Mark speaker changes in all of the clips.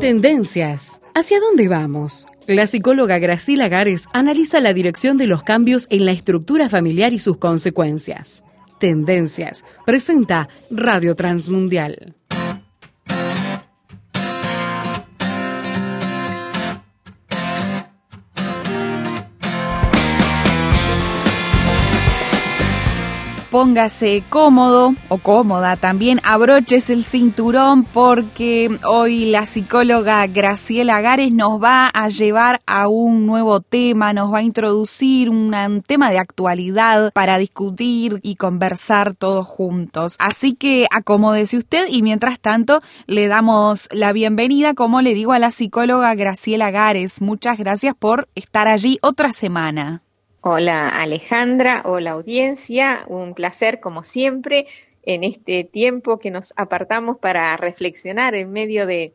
Speaker 1: Tendencias. ¿Hacia dónde vamos? La psicóloga Graciela Gares analiza la dirección de los cambios en la estructura familiar y sus consecuencias. Tendencias. Presenta Radio Transmundial.
Speaker 2: Póngase cómodo o cómoda también, abroches el cinturón porque hoy la psicóloga Graciela Gares nos va a llevar a un nuevo tema, nos va a introducir un tema de actualidad para discutir y conversar todos juntos. Así que acomódese usted y mientras tanto le damos la bienvenida, como le digo, a la psicóloga Graciela Gares. Muchas gracias por estar allí otra semana.
Speaker 3: Hola Alejandra, hola audiencia, un placer como siempre en este tiempo que nos apartamos para reflexionar en medio de,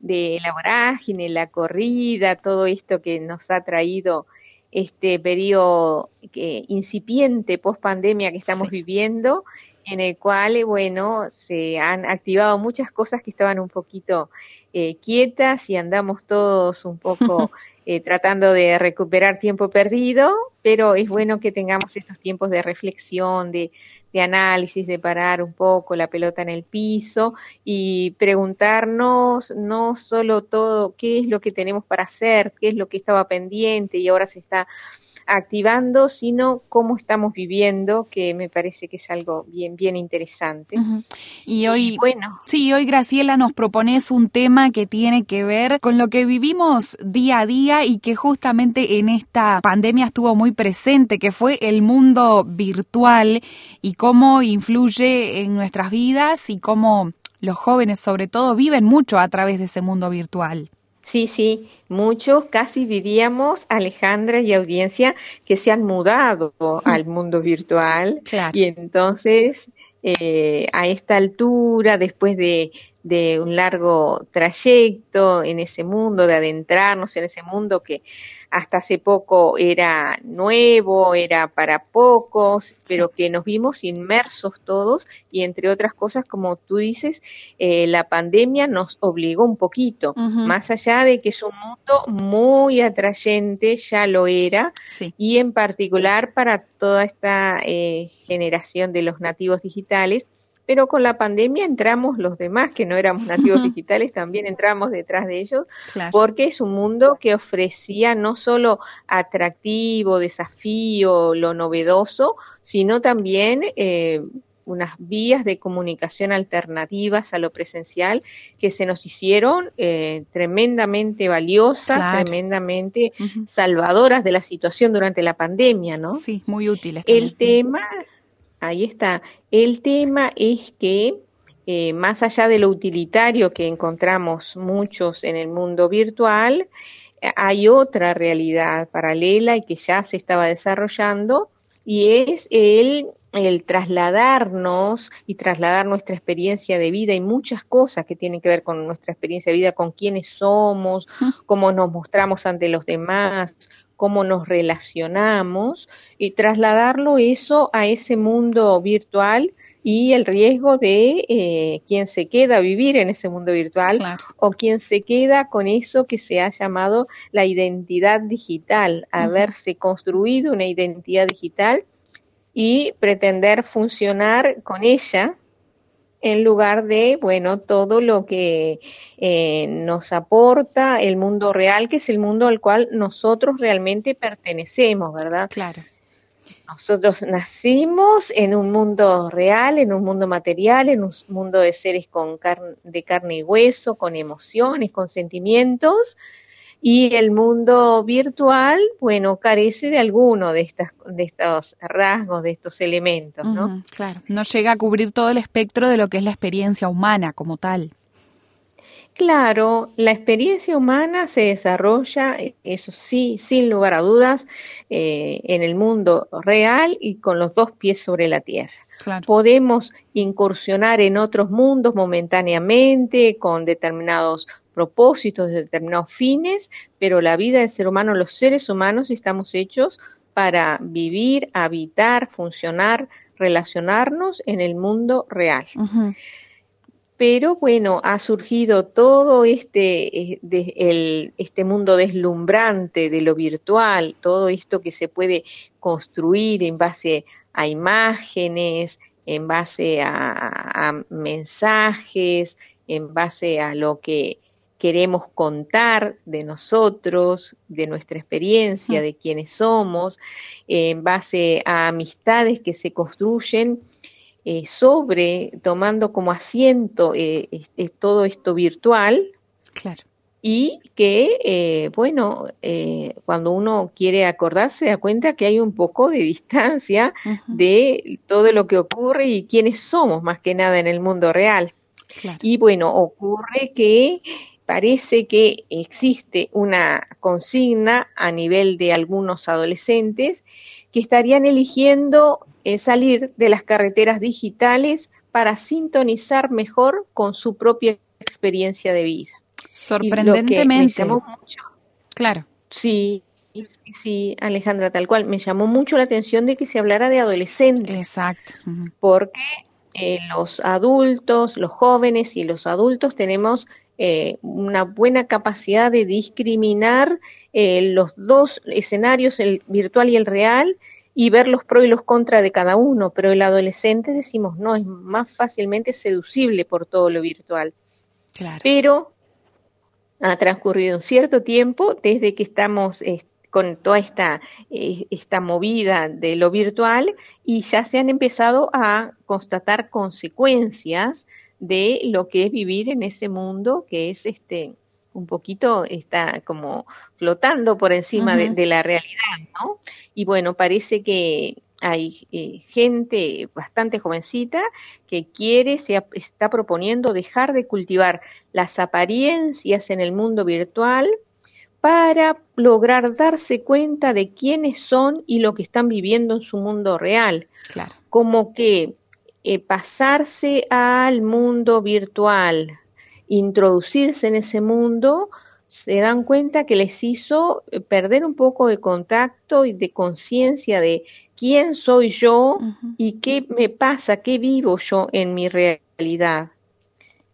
Speaker 3: la vorágine, la corrida, todo esto que nos ha traído este periodo incipiente post pandemia que estamos viviendo, en el cual, bueno, se han activado muchas cosas que estaban un poquito eh, quietas y andamos todos un poco eh, tratando de recuperar tiempo perdido, pero es bueno que tengamos estos tiempos de reflexión, de, de análisis, de parar un poco la pelota en el piso y preguntarnos no solo todo qué es lo que tenemos para hacer, qué es lo que estaba pendiente y ahora se está activando, sino cómo estamos viviendo, que me parece que es algo bien, bien interesante.
Speaker 2: Y hoy, bueno. Sí, hoy Graciela nos propones un tema que tiene que ver con lo que vivimos día a día y que justamente en esta pandemia estuvo muy presente, que fue el mundo virtual y cómo influye en nuestras vidas y cómo los jóvenes sobre todo viven mucho a través de ese mundo virtual.
Speaker 3: Sí, sí, muchos, casi diríamos, Alejandra y audiencia, que se han mudado al mundo virtual. Y entonces, eh, a esta altura, después de, de un largo trayecto en ese mundo, de adentrarnos en ese mundo que hasta hace poco era nuevo, era para pocos, pero que nos vimos inmersos todos y entre otras cosas, como tú dices, eh, la pandemia nos obligó un poquito, más allá de que es un mundo muy atrayente, ya lo era, y en particular para toda esta eh, generación de los nativos digitales, pero con la pandemia entramos los demás que no éramos nativos digitales, también entramos detrás de ellos, porque es un mundo que ofrecía no solo atractivo, desafío, lo novedoso, sino también eh, unas vías de comunicación alternativas a lo presencial que se nos hicieron eh, tremendamente valiosas, tremendamente salvadoras de la situación durante la pandemia, ¿no?
Speaker 2: Sí, muy útiles.
Speaker 3: El tema, Ahí está. El tema es que eh, más allá de lo utilitario que encontramos muchos en el mundo virtual, hay otra realidad paralela y que ya se estaba desarrollando y es el, el trasladarnos y trasladar nuestra experiencia de vida y muchas cosas que tienen que ver con nuestra experiencia de vida, con quiénes somos, cómo nos mostramos ante los demás, cómo nos relacionamos y trasladarlo eso a ese mundo virtual y el riesgo de eh, quien se queda a vivir en ese mundo virtual o quien se queda con eso que se ha llamado la identidad digital, haberse construido una identidad digital y pretender funcionar con ella en lugar de, bueno, todo lo que eh, nos aporta el mundo real, que es el mundo al cual nosotros realmente pertenecemos, ¿verdad?
Speaker 2: Claro.
Speaker 3: Nosotros nacimos en un mundo real, en un mundo material, en un mundo de seres con de carne y hueso, con emociones, con sentimientos, y el mundo virtual, bueno, carece de alguno de, estas, de estos rasgos, de estos elementos, ¿no?
Speaker 2: claro, no llega a cubrir todo el espectro de lo que es la experiencia humana como tal.
Speaker 3: Claro, la experiencia humana se desarrolla, eso sí, sin lugar a dudas, eh, en el mundo real y con los dos pies sobre la tierra. Podemos incursionar en otros mundos momentáneamente, con determinados propósitos, determinados fines, pero la vida del ser humano, los seres humanos, estamos hechos para vivir, habitar, funcionar, relacionarnos en el mundo real. Pero bueno, ha surgido todo este, eh, este mundo deslumbrante de lo virtual, todo esto que se puede construir en base a imágenes, en base a mensajes, en base a lo que queremos contar de nosotros, de nuestra experiencia, de quiénes somos, en base a amistades que se construyen eh, sobre, tomando como asiento eh, todo esto virtual.
Speaker 2: Claro.
Speaker 3: Y que, eh, bueno, cuando uno quiere acordarse, da cuenta que hay un poco de distancia de todo lo que ocurre y quiénes somos más que nada en el mundo real. Y bueno, ocurre que parece que existe una consigna a nivel de algunos adolescentes que estarían eligiendo eh, salir de las carreteras digitales para sintonizar mejor con su propia experiencia de vida.
Speaker 2: Sorprendentemente. Claro.
Speaker 3: Sí, sí, Alejandra, tal cual. Me llamó mucho la atención de que se hablara de adolescentes.
Speaker 2: Exacto.
Speaker 3: Porque eh, los adultos, los jóvenes y los adultos tenemos eh, una buena capacidad de discriminar eh, los dos escenarios, el virtual y el real, y ver los pros y los contras de cada uno, pero el adolescente decimos no, es más fácilmente seducible por todo lo virtual.
Speaker 2: Claro.
Speaker 3: Pero ha transcurrido un cierto tiempo desde que estamos con toda esta, eh, esta movida de lo virtual y ya se han empezado a constatar consecuencias de lo que es vivir en ese mundo que es este un poquito está como flotando por encima de, la realidad, ¿no? Y bueno, parece que hay eh, gente bastante jovencita que quiere, se está proponiendo dejar de cultivar las apariencias en el mundo virtual para lograr darse cuenta de quiénes son y lo que están viviendo en su mundo real.
Speaker 2: Claro.
Speaker 3: Como que eh, pasarse al mundo virtual, introducirse en ese mundo, se dan cuenta que les hizo eh, perder un poco de contacto y de conciencia de quién soy yo y qué me pasa, qué vivo yo en mi realidad.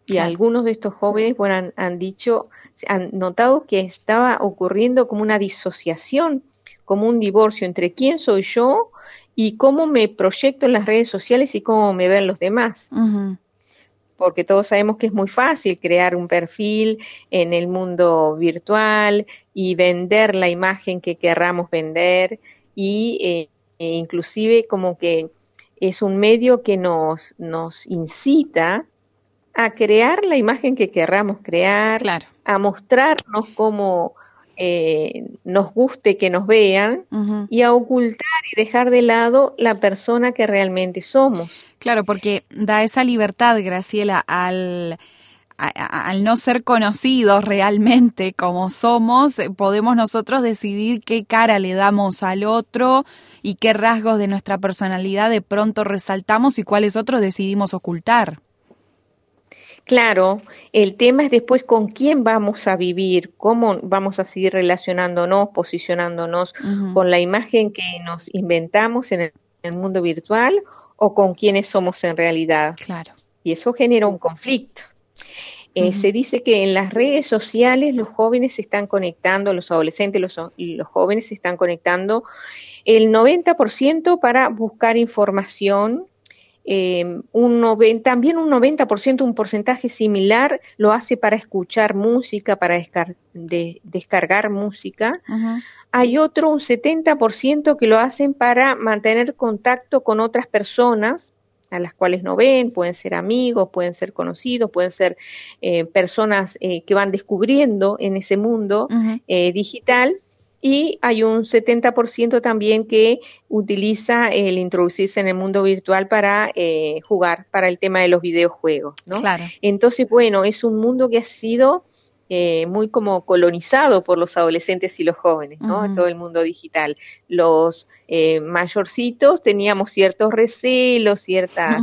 Speaker 3: Y algunos de estos jóvenes bueno, han, han, dicho, han notado que estaba ocurriendo como una disociación, como un divorcio entre quién soy yo y cómo me proyecto en las redes sociales y cómo me ven los demás. Porque todos sabemos que es muy fácil crear un perfil en el mundo virtual y vender la imagen que querramos vender y eh, e inclusive como que es un medio que nos, nos incita a crear la imagen que querramos crear, a mostrarnos como eh, nos guste que nos vean y a ocultar y dejar de lado la persona que realmente somos.
Speaker 2: Claro, porque da esa libertad, Graciela, al, al no ser conocidos realmente como somos, eh, podemos nosotros decidir qué cara le damos al otro y qué rasgos de nuestra personalidad de pronto resaltamos y cuáles otros decidimos ocultar.
Speaker 3: Claro, el tema es después con quién vamos a vivir, cómo vamos a seguir relacionándonos, posicionándonos con la imagen que nos inventamos en el, mundo virtual o con quiénes somos en realidad.
Speaker 2: Claro.
Speaker 3: Y eso genera un conflicto. Eh, se dice que en las redes sociales los jóvenes se están conectando, los adolescentes los, y los jóvenes se están conectando el 90% para buscar información, eh, un también un 90%, un porcentaje similar, lo hace para escuchar música, para descargar música. Hay otro, un 70% que lo hacen para mantener contacto con otras personas a las cuales no ven, pueden ser amigos, pueden ser conocidos, pueden ser eh, personas eh, que van descubriendo en ese mundo eh, digital y hay un 70% también que utiliza el introducirse en el mundo virtual para eh, jugar, para el tema de los videojuegos, ¿no?
Speaker 2: Claro.
Speaker 3: Entonces, bueno, es un mundo que ha sido eh, muy como colonizado por los adolescentes y los jóvenes, ¿no? Todo el mundo digital. Los eh, mayorcitos teníamos ciertos recelos, ciertas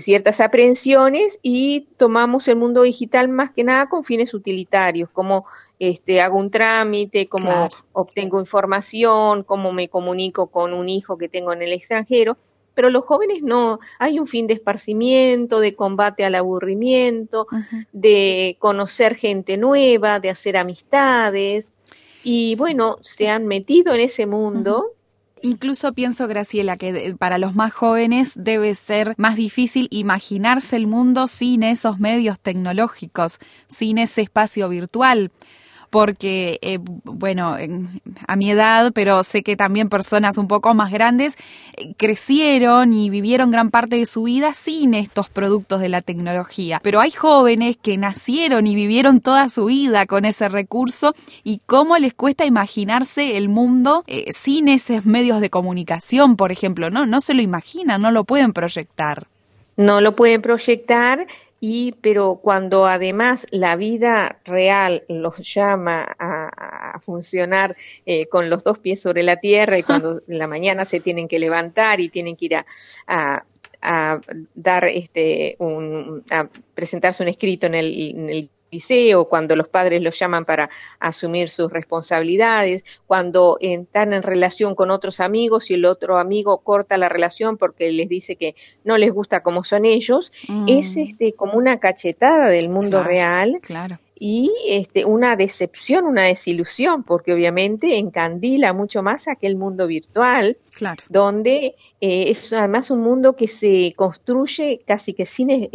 Speaker 3: ciertas aprehensiones y tomamos el mundo digital más que nada con fines utilitarios, como este, hago un trámite, cómo obtengo información, cómo me comunico con un hijo que tengo en el extranjero, pero los jóvenes no, hay un fin de esparcimiento, de combate al aburrimiento, de conocer gente nueva, de hacer amistades, y bueno, se han metido en ese mundo.
Speaker 2: Incluso pienso, Graciela, que para los más jóvenes debe ser más difícil imaginarse el mundo sin esos medios tecnológicos, sin ese espacio virtual porque, eh, bueno, a mi edad, pero sé que también personas un poco más grandes eh, crecieron y vivieron gran parte de su vida sin estos productos de la tecnología. Pero hay jóvenes que nacieron y vivieron toda su vida con ese recurso y cómo les cuesta imaginarse el mundo eh, sin esos medios de comunicación, por ejemplo, ¿no? No se lo imaginan, no lo pueden proyectar.
Speaker 3: No lo pueden proyectar y pero cuando además la vida real los llama a, funcionar eh, con los dos pies sobre la tierra y cuando en la mañana se tienen que levantar y tienen que ir a, a, dar este un, a presentarse un escrito en el, en el liceo, cuando los padres los llaman para asumir sus responsabilidades, cuando están en relación con otros amigos y el otro amigo corta la relación porque les dice que no les gusta como son ellos, es mm. este como una cachetada del mundo real.
Speaker 2: Claro
Speaker 3: y este, una decepción, una desilusión, porque obviamente encandila mucho más aquel mundo virtual,
Speaker 2: claro.
Speaker 3: donde eh, es además un mundo que se construye casi que sin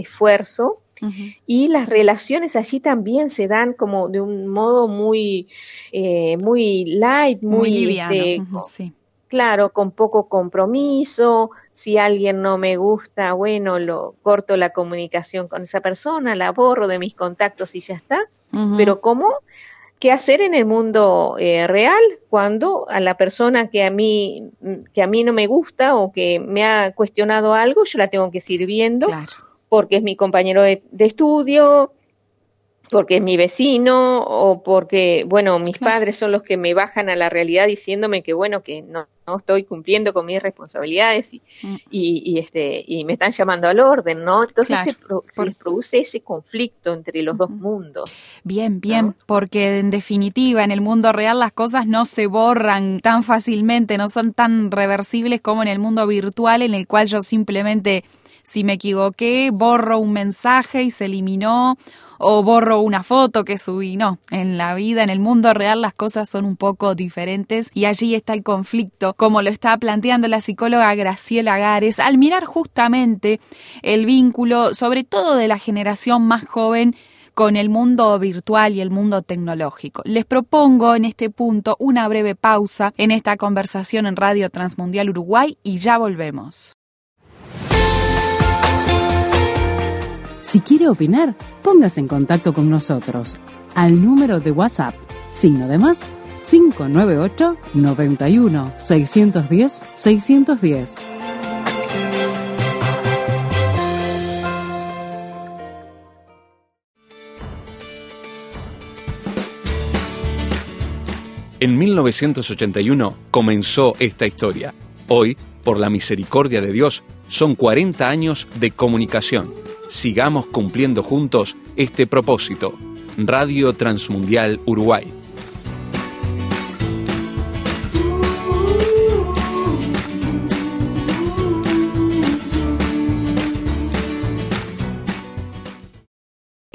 Speaker 3: y las relaciones allí también se dan como de un modo muy, eh, muy light, muy,
Speaker 2: liviano.
Speaker 3: Claro, con poco compromiso. Si alguien no me gusta, bueno, lo corto la comunicación con esa persona, la borro de mis contactos y ya está. Pero ¿cómo? ¿Qué hacer en el mundo eh, real cuando a la persona que a mí que a mí no me gusta o que me ha cuestionado algo, yo la tengo que seguir viendo?
Speaker 2: Claro
Speaker 3: porque es mi compañero de, estudio, porque es mi vecino o porque, bueno, mis padres son los que me bajan a la realidad diciéndome que, bueno, que no, no estoy cumpliendo con mis responsabilidades y, mm. y, este, y me están llamando al orden, ¿no? Entonces se, produce ese conflicto entre los dos mundos.
Speaker 2: Bien, bien, porque en definitiva en el mundo real las cosas no se borran tan fácilmente, no son tan reversibles como en el mundo virtual en el cual yo simplemente si me equivoqué, borro un mensaje y se eliminó, o borro una foto que subí. No, en la vida, en el mundo real, las cosas son un poco diferentes y allí está el conflicto, como lo está planteando la psicóloga Graciela Gares, al mirar justamente el vínculo, sobre todo de la generación más joven, con el mundo virtual y el mundo tecnológico. Les propongo en este punto una breve pausa en esta conversación en Radio Transmundial Uruguay y ya volvemos.
Speaker 1: Si quiere opinar, póngase en contacto con nosotros al número de WhatsApp, signo de más 598 91 610 610.
Speaker 4: En 1981 comenzó esta historia. Hoy, por la misericordia de Dios, son 40 años de comunicación sigamos cumpliendo juntos este propósito. Radio Transmundial Uruguay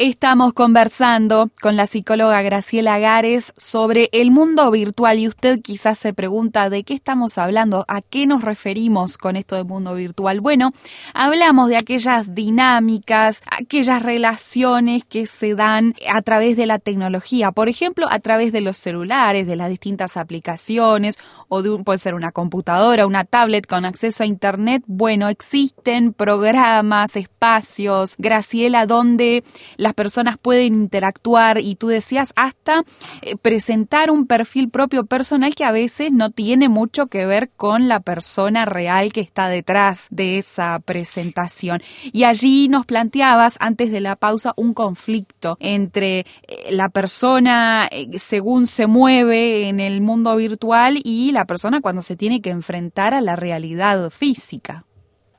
Speaker 2: Estamos conversando con la psicóloga Graciela Gares sobre el mundo virtual y usted quizás se pregunta de qué estamos hablando, a qué nos referimos con esto del mundo virtual. Bueno, hablamos de aquellas dinámicas, aquellas relaciones que se dan a través de la tecnología, por ejemplo, a través de los celulares, de las distintas aplicaciones o de puede ser una computadora, una tablet con acceso a internet. Bueno, existen programas, espacios, Graciela, donde las personas pueden interactuar y tú decías hasta eh, presentar un perfil propio personal que a veces no tiene mucho que ver con la persona real que está detrás de esa presentación. Y allí nos planteabas antes de la pausa un conflicto entre eh, la persona eh, según se mueve en el mundo virtual y la persona cuando se tiene que enfrentar a la realidad física.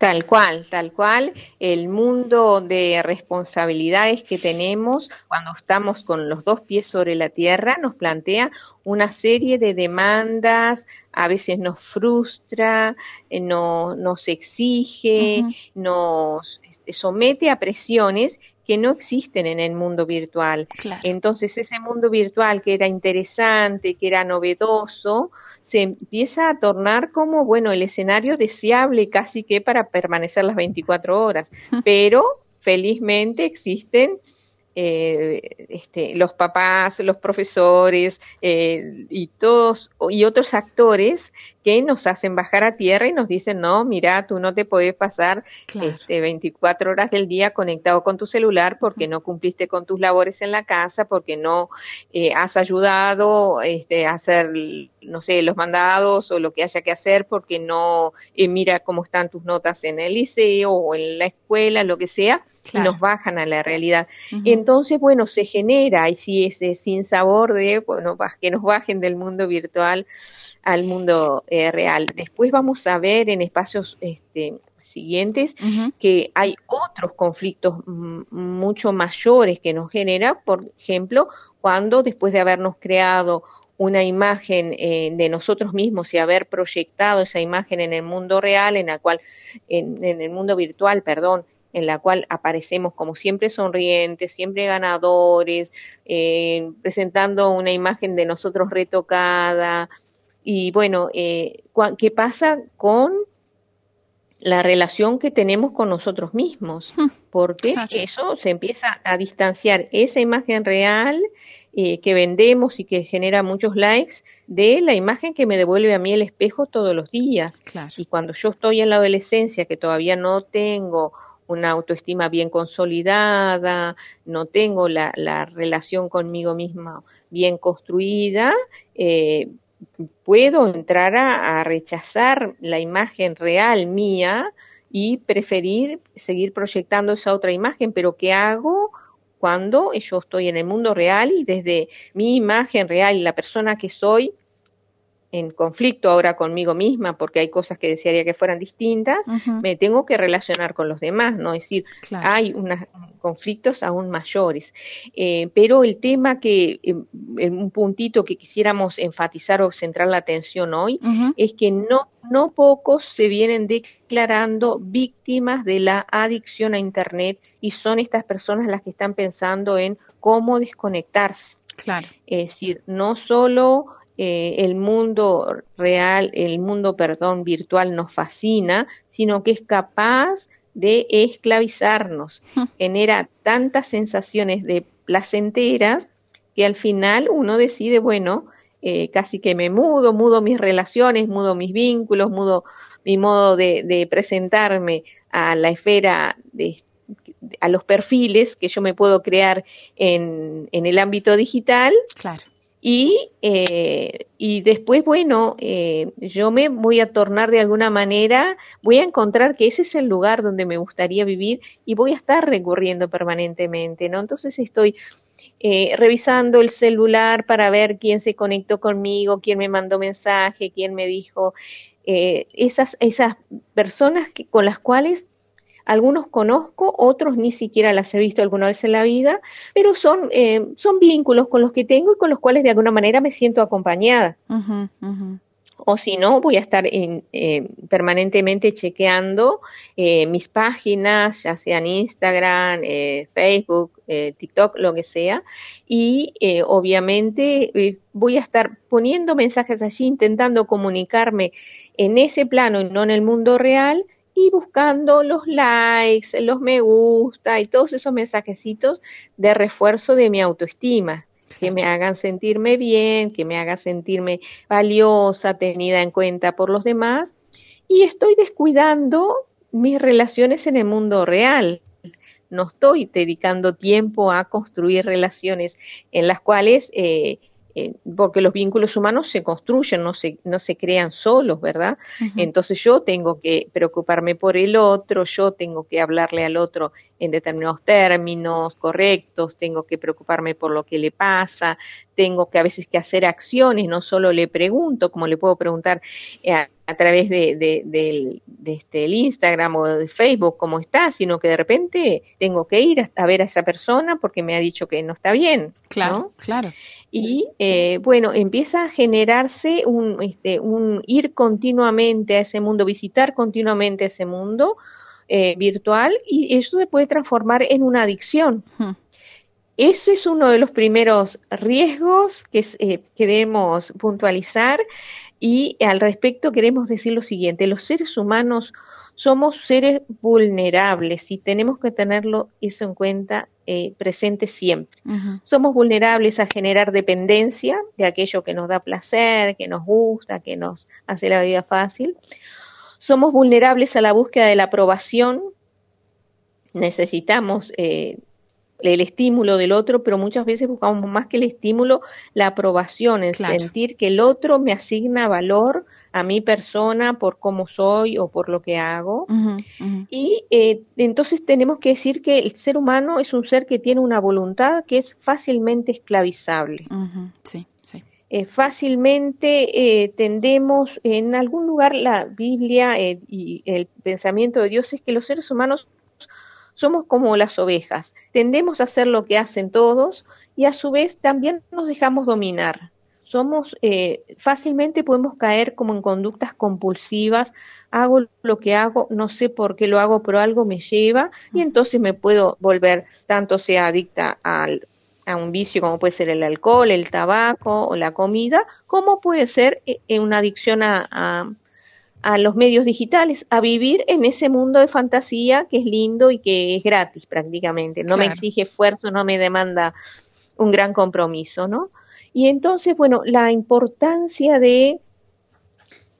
Speaker 3: Tal cual, tal cual. El mundo de responsabilidades que tenemos cuando estamos con los dos pies sobre la tierra nos plantea una serie de demandas, a veces nos frustra, eh, no, nos exige, nos este, somete a presiones que no existen en el mundo virtual. Entonces ese mundo virtual que era interesante, que era novedoso, se empieza a tornar como, bueno, el escenario deseable casi que para permanecer las 24 horas. Pero felizmente existen eh, este, los papás, los profesores eh, y todos y otros actores que nos hacen bajar a tierra y nos dicen, no, mira, tú no te puedes pasar este, 24 horas del día conectado con tu celular porque no cumpliste con tus labores en la casa, porque no eh, has ayudado este, a hacer, no sé, los mandados o lo que haya que hacer, porque no eh, mira cómo están tus notas en el liceo o en la escuela, lo que sea, y nos bajan a la realidad. Entonces, bueno, se genera, y si ese sin sabor de, bueno, que nos bajen del mundo virtual, al mundo eh, real. Después vamos a ver en espacios este, siguientes que hay otros conflictos mucho mayores que nos genera, por ejemplo, cuando después de habernos creado una imagen eh, de nosotros mismos y haber proyectado esa imagen en el mundo real, en la cual, en, el mundo virtual, perdón, en la cual aparecemos como siempre sonrientes, siempre ganadores, eh, presentando una imagen de nosotros retocada, y bueno, eh, ¿qué pasa con la relación que tenemos con nosotros mismos? Hmm. Porque eso se empieza a distanciar esa imagen real eh, que vendemos y que genera muchos likes de la imagen que me devuelve a mí el espejo todos los días. Y cuando yo estoy en la adolescencia, que todavía no tengo una autoestima bien consolidada, no tengo la, la relación conmigo misma bien construida, eh, puedo entrar a, rechazar la imagen real mía y preferir seguir proyectando esa otra imagen, pero ¿qué hago cuando yo estoy en el mundo real y desde mi imagen real y la persona que soy en conflicto ahora conmigo misma porque hay cosas que desearía que fueran distintas, me tengo que relacionar con los demás, ¿no? Es decir, hay unos conflictos aún mayores. Eh, pero el tema que, em, un puntito que quisiéramos enfatizar o centrar la atención hoy, es que no, no pocos se vienen declarando víctimas de la adicción a Internet y son estas personas las que están pensando en cómo desconectarse. Claro. Es decir, no solo eh, el mundo real, el mundo, perdón, virtual nos fascina, sino que es capaz de esclavizarnos, genera tantas sensaciones de placenteras que al final uno decide, bueno, eh, casi que me mudo, mudo mis relaciones, mudo mis vínculos, mudo mi modo de, presentarme a la esfera de, a los perfiles que yo me puedo crear en, en el ámbito digital. Claro. Y, eh, y después, bueno, eh, yo me voy a tornar de alguna manera, voy a encontrar que ese es el lugar donde me gustaría vivir y voy a estar recurriendo permanentemente, ¿no? Entonces estoy eh, revisando el celular para ver quién se conectó conmigo, quién me mandó mensaje, quién me dijo, esas, esas personas que, con las cuales algunos conozco, otros ni siquiera las he visto alguna vez en la vida, pero son, eh, son vínculos con los que tengo y con los cuales de alguna manera me siento acompañada. O si no, voy a estar en, eh, permanentemente chequeando eh, mis páginas, ya sean Instagram, Facebook, TikTok, lo que sea. Y obviamente voy a estar poniendo mensajes allí, intentando comunicarme en ese plano y no en el mundo real, y buscando los likes, los me gusta y todos esos mensajecitos de refuerzo de mi autoestima, que me hagan sentirme bien, que me hagan sentirme valiosa, tenida en cuenta por los demás, y estoy descuidando mis relaciones en el mundo real. No estoy dedicando tiempo a construir relaciones en las cuales eh, eh, porque los vínculos humanos se construyen, no se, no se crean solos, ¿verdad? Entonces yo tengo que preocuparme por el otro, yo tengo que hablarle al otro en determinados términos correctos, tengo que preocuparme por lo que le pasa, tengo que a veces que hacer acciones, no solo le pregunto, como le puedo preguntar eh, a través de, de, este, el Instagram o de Facebook cómo está, sino que de repente tengo que ir a, ver a esa persona porque me ha dicho que no está bien.
Speaker 2: Claro, claro.
Speaker 3: Y eh, bueno, empieza a generarse un, este, un ir continuamente a ese mundo, visitar continuamente ese mundo eh, virtual y eso se puede transformar en una adicción. Ese es uno de los primeros riesgos que eh, queremos puntualizar y al respecto queremos decir lo siguiente, los seres humanos somos seres vulnerables y tenemos que tenerlo eso en cuenta eh, presente siempre. Somos vulnerables a generar dependencia de aquello que nos da placer, que nos gusta, que nos hace la vida fácil. Somos vulnerables a la búsqueda de la aprobación. Necesitamos eh, el estímulo del otro, pero muchas veces buscamos más que el estímulo, la aprobación, el sentir que el otro me asigna valor a mi persona por cómo soy o por lo que hago. Y eh, entonces tenemos que decir que el ser humano es un ser que tiene una voluntad que es fácilmente esclavizable.
Speaker 2: Sí, sí.
Speaker 3: Eh, fácilmente eh, tendemos, en algún lugar la Biblia y el pensamiento de Dios es que los seres humanos somos como las ovejas, tendemos a hacer lo que hacen todos y a su vez también nos dejamos dominar. Somos eh, fácilmente podemos caer como en conductas compulsivas, hago lo que hago, no sé por qué lo hago, pero algo me lleva y entonces me puedo volver, tanto sea adicta al, a un vicio como puede ser el alcohol, el tabaco o la comida, como puede ser eh, una adicción a, a los medios digitales, a vivir en ese mundo de fantasía que es lindo y que es gratis prácticamente, no me exige esfuerzo, no me demanda un gran compromiso, ¿no? Y entonces, bueno, la importancia de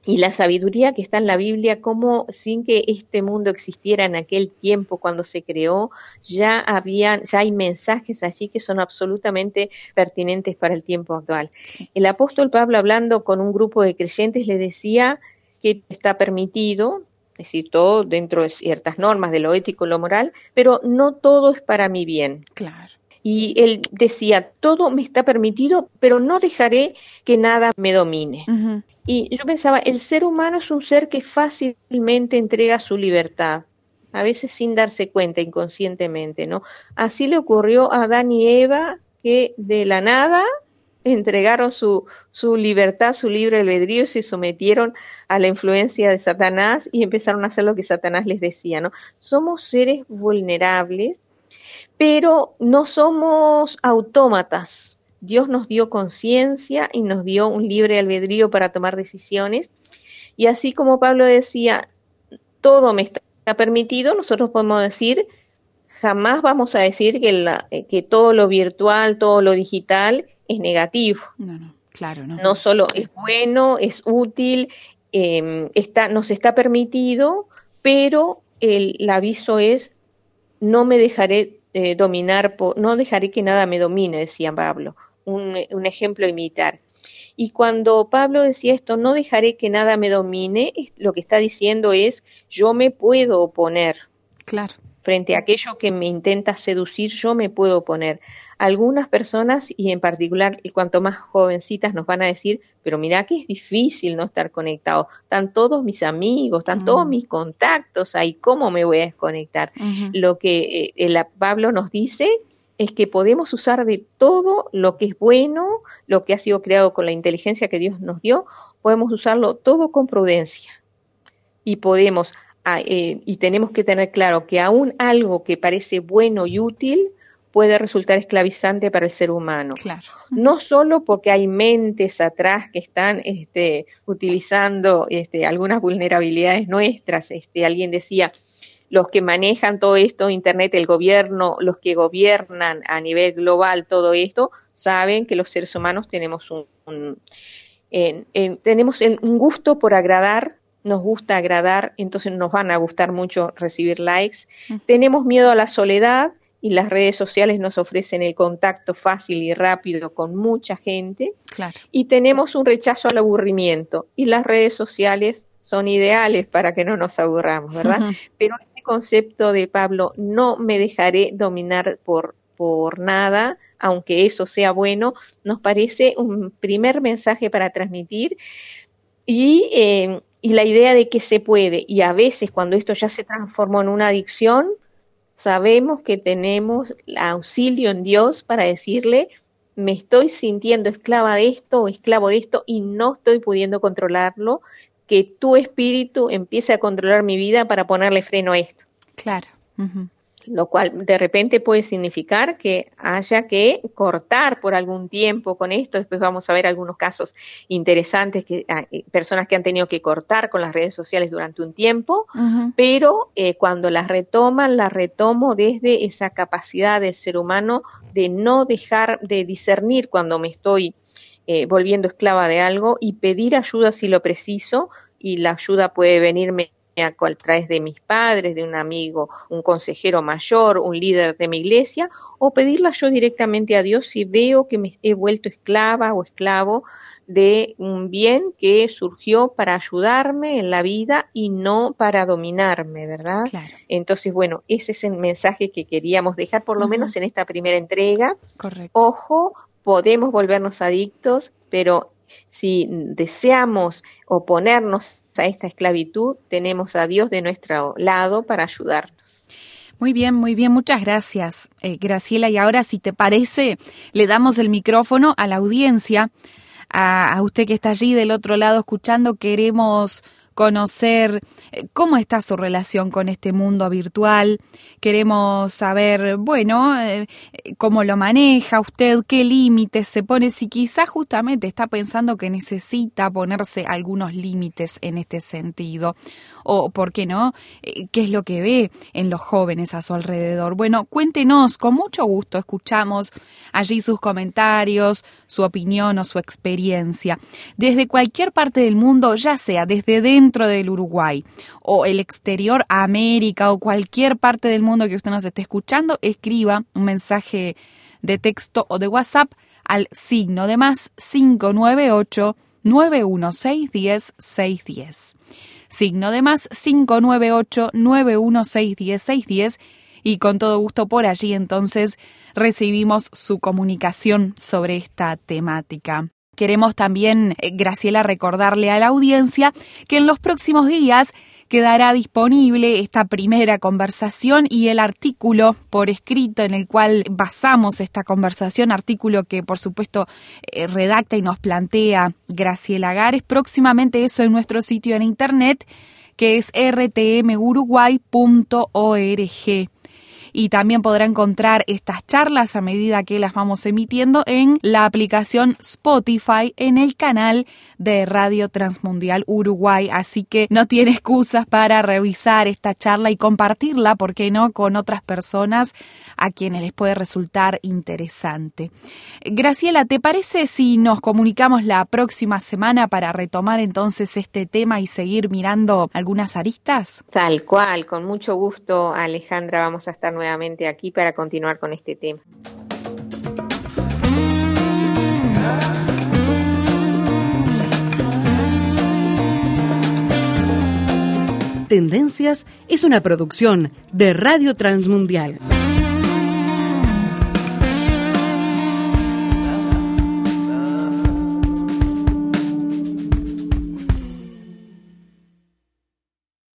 Speaker 3: y la sabiduría que está en la Biblia, como sin que este mundo existiera en aquel tiempo cuando se creó, ya habían, ya hay mensajes allí que son absolutamente pertinentes para el tiempo actual. El apóstol Pablo hablando con un grupo de creyentes le decía que está permitido, es decir, todo dentro de ciertas normas de lo ético y lo moral, pero no todo es para mi bien.
Speaker 2: Claro.
Speaker 3: Y él decía, todo me está permitido, pero no dejaré que nada me domine. Y yo pensaba, el ser humano es un ser que fácilmente entrega su libertad, a veces sin darse cuenta, inconscientemente, ¿no? Así le ocurrió a Adán y Eva, que de la nada entregaron su, su libertad, su libre albedrío y se sometieron a la influencia de Satanás y empezaron a hacer lo que Satanás les decía, ¿no? Somos seres vulnerables, pero no somos autómatas. Dios nos dio conciencia y nos dio un libre albedrío para tomar decisiones. Y así como Pablo decía, todo me está permitido, nosotros podemos decir, jamás vamos a decir que, la, que todo lo virtual, todo lo digital es negativo.
Speaker 2: No, no, claro, no.
Speaker 3: No solo es bueno, es útil, eh, está, nos está permitido, pero el, aviso es no me dejaré eh, dominar, por, no dejaré que nada me domine, decía Pablo. Un, un ejemplo a imitar. Y cuando Pablo decía esto, no dejaré que nada me domine, lo que está diciendo es, yo me puedo oponer.
Speaker 2: Claro.
Speaker 3: Frente a aquello que me intenta seducir, yo me puedo oponer algunas personas y en particular y cuanto más jovencitas nos van a decir, pero mira que es difícil no estar conectado, están todos mis amigos, están todos mm. mis contactos ahí, ¿cómo me voy a desconectar? Lo que eh, el Pablo nos dice es que podemos usar de todo lo que es bueno, lo que ha sido creado con la inteligencia que Dios nos dio, podemos usarlo todo con prudencia y podemos ah, eh, y tenemos que tener claro que aún algo que parece bueno y útil puede resultar esclavizante para el ser humano.
Speaker 2: Claro.
Speaker 3: No solo porque hay mentes atrás que están este, utilizando este, algunas vulnerabilidades nuestras. Este, alguien decía, los que manejan todo esto, Internet, el gobierno, los que gobiernan a nivel global todo esto, saben que los seres humanos tenemos un, tenemos un gusto por agradar, nos gusta agradar, entonces nos van a gustar mucho recibir likes. Tenemos miedo a la soledad, y las redes sociales nos ofrecen el contacto fácil y rápido con mucha gente. Y tenemos un rechazo al aburrimiento y las redes sociales son ideales para que no nos aburramos, ¿verdad? Pero este concepto de Pablo, no me dejaré dominar por, por nada, aunque eso sea bueno, nos parece un primer mensaje para transmitir y, eh, y la idea de que se puede. Y a veces cuando esto ya se transformó en una adicción, sabemos que tenemos auxilio en Dios para decirle, me estoy sintiendo esclava de esto o esclavo de esto y no estoy pudiendo controlarlo, que tu espíritu empiece a controlar mi vida para ponerle freno a esto.
Speaker 2: Claro
Speaker 3: lo cual de repente puede significar que haya que cortar por algún tiempo con esto. Después vamos a ver algunos casos interesantes que ah, eh, personas que han tenido que cortar con las redes sociales durante un tiempo, pero eh, cuando las retoman, las retomo desde esa capacidad del ser humano de no dejar de discernir cuando me estoy eh, volviendo esclava de algo y pedir ayuda si lo preciso y la ayuda puede venirme a cual traes de mis padres, de un amigo, un consejero mayor, un líder de mi iglesia, o pedirla yo directamente a Dios si veo que me he vuelto esclava o esclavo de un bien que surgió para ayudarme en la vida y no para dominarme, ¿verdad? Entonces, bueno, ese es el mensaje que queríamos dejar, por lo menos en esta primera entrega.
Speaker 2: Correcto.
Speaker 3: Ojo, podemos volvernos adictos, pero si deseamos oponernos a esta esclavitud, tenemos a Dios de nuestro lado para ayudarnos.
Speaker 2: Muy bien, muy bien, muchas gracias, eh, Graciela. Y ahora, si te parece, le damos el micrófono a la audiencia, a usted que está allí del otro lado escuchando. Queremos conocer eh, cómo está su relación con este mundo virtual. Queremos saber, bueno, eh, cómo lo maneja usted, qué límites se pone, si quizás justamente está pensando que necesita ponerse algunos límites en este sentido o, ¿por qué no?, eh, qué es lo que ve en los jóvenes a su alrededor. Bueno, cuéntenos, con mucho gusto escuchamos allí sus comentarios, su opinión o su experiencia. Desde cualquier parte del mundo, ya sea desde dentro del Uruguay o el exterior América o cualquier parte del mundo que usted nos esté escuchando, escriba un mensaje de texto o de WhatsApp al signo de más 598 916 10 610 signo de más 598-916-10610 y con todo gusto por allí entonces recibimos su comunicación sobre esta temática. Queremos también, eh, Graciela, recordarle a la audiencia que en los próximos días quedará disponible esta primera conversación y el artículo por escrito en el cual basamos esta conversación, artículo que por supuesto eh, redacta y nos plantea Graciela Gares. Próximamente eso en nuestro sitio en internet que es rtmuruguay.org y también podrá encontrar estas charlas a medida que las vamos emitiendo en la aplicación Spotify en el canal de Radio Transmundial Uruguay. Así que no tiene excusas para revisar esta charla y compartirla, ¿por qué no?, con otras personas a quienes les puede resultar interesante. Graciela, ¿te parece si nos comunicamos la próxima semana para retomar entonces este tema y seguir mirando algunas aristas?
Speaker 3: Tal cual, con mucho gusto, Alejandra, vamos a estar nuevamente aquí para continuar con este tema.
Speaker 1: Tendencias es una producción de Radio Transmundial.